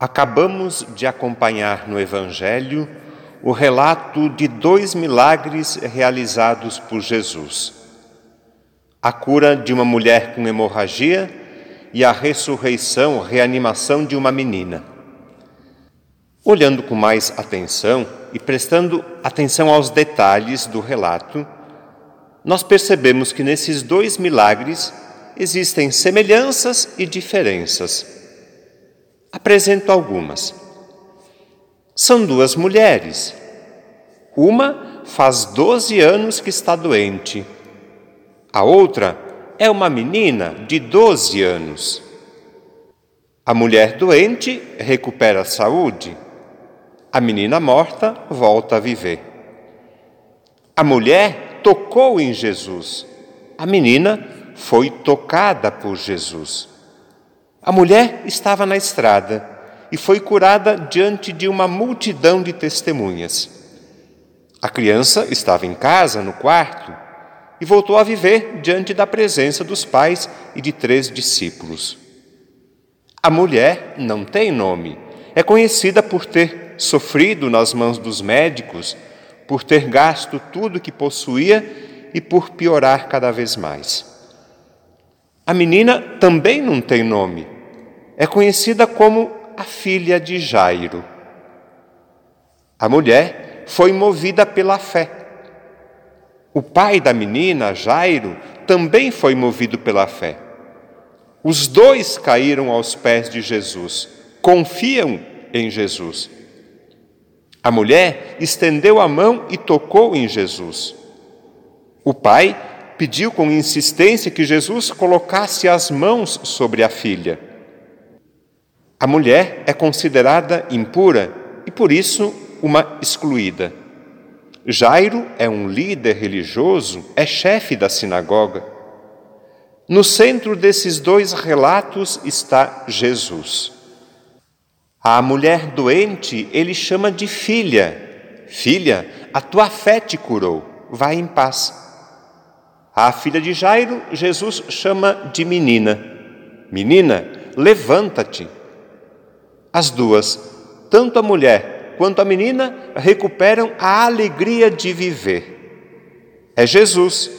Acabamos de acompanhar no Evangelho o relato de dois milagres realizados por Jesus: a cura de uma mulher com hemorragia e a ressurreição, reanimação de uma menina. Olhando com mais atenção e prestando atenção aos detalhes do relato, nós percebemos que nesses dois milagres existem semelhanças e diferenças. Apresento algumas. São duas mulheres. Uma faz 12 anos que está doente. A outra é uma menina de 12 anos. A mulher doente recupera a saúde. A menina morta volta a viver. A mulher tocou em Jesus. A menina foi tocada por Jesus. A mulher estava na estrada e foi curada diante de uma multidão de testemunhas. A criança estava em casa, no quarto, e voltou a viver diante da presença dos pais e de três discípulos. A mulher não tem nome, é conhecida por ter sofrido nas mãos dos médicos, por ter gasto tudo que possuía e por piorar cada vez mais. A menina também não tem nome. É conhecida como a filha de Jairo. A mulher foi movida pela fé. O pai da menina, Jairo, também foi movido pela fé. Os dois caíram aos pés de Jesus, confiam em Jesus. A mulher estendeu a mão e tocou em Jesus. O pai pediu com insistência que Jesus colocasse as mãos sobre a filha. A mulher é considerada impura e, por isso, uma excluída. Jairo é um líder religioso, é chefe da sinagoga. No centro desses dois relatos está Jesus. A mulher doente ele chama de filha. Filha, a tua fé te curou, vai em paz. A filha de Jairo, Jesus chama de menina. Menina, levanta-te. As duas, tanto a mulher quanto a menina, recuperam a alegria de viver. É Jesus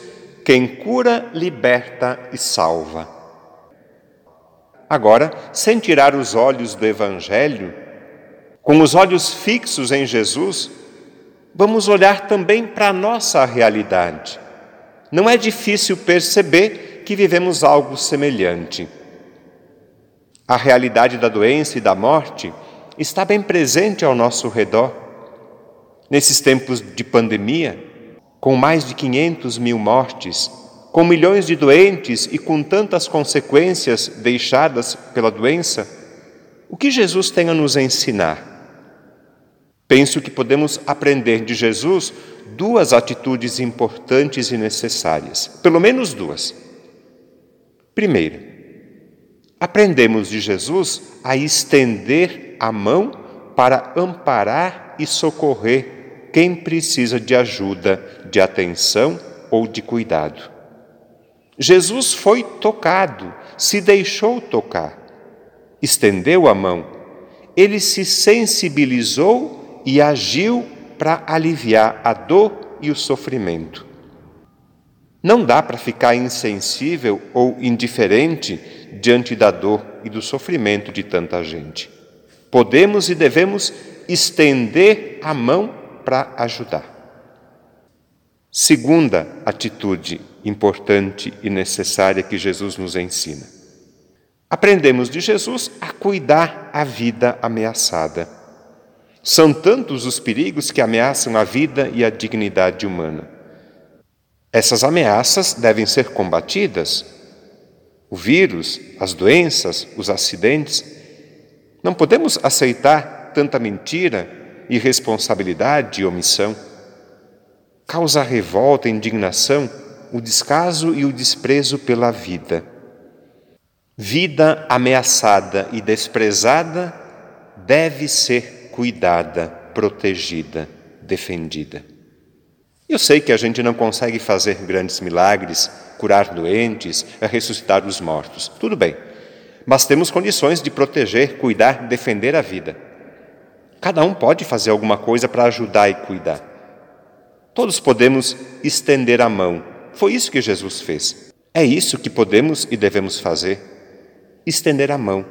quem cura, liberta e salva. Agora, sem tirar os olhos do Evangelho, com os olhos fixos em Jesus, vamos olhar também para a nossa realidade não é difícil perceber que vivemos algo semelhante. A realidade da doença e da morte está bem presente ao nosso redor. Nesses tempos de pandemia, com mais de 500 mil mortes, com milhões de doentes e com tantas consequências deixadas pela doença, o que Jesus tem a nos ensinar? Penso que podemos aprender de Jesus duas atitudes importantes e necessárias, pelo menos duas. Primeiro, aprendemos de Jesus a estender a mão para amparar e socorrer quem precisa de ajuda, de atenção ou de cuidado. Jesus foi tocado, se deixou tocar, estendeu a mão, ele se sensibilizou e agiu para aliviar a dor e o sofrimento. Não dá para ficar insensível ou indiferente diante da dor e do sofrimento de tanta gente. Podemos e devemos estender a mão para ajudar. Segunda atitude importante e necessária que Jesus nos ensina. Aprendemos de Jesus a cuidar a vida ameaçada. São tantos os perigos que ameaçam a vida e a dignidade humana. Essas ameaças devem ser combatidas. O vírus, as doenças, os acidentes. Não podemos aceitar tanta mentira, irresponsabilidade e omissão. Causa revolta, indignação, o descaso e o desprezo pela vida. Vida ameaçada e desprezada deve ser cuidada, protegida, defendida. Eu sei que a gente não consegue fazer grandes milagres, curar doentes, ressuscitar os mortos. Tudo bem. mas temos condições de proteger, cuidar, defender a vida. Cada um pode fazer alguma coisa para ajudar e cuidar. Todos podemos estender a mão. Foi isso que Jesus fez. É isso que podemos e devemos fazer: estender a mão,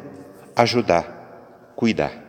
ajudar, cuidar.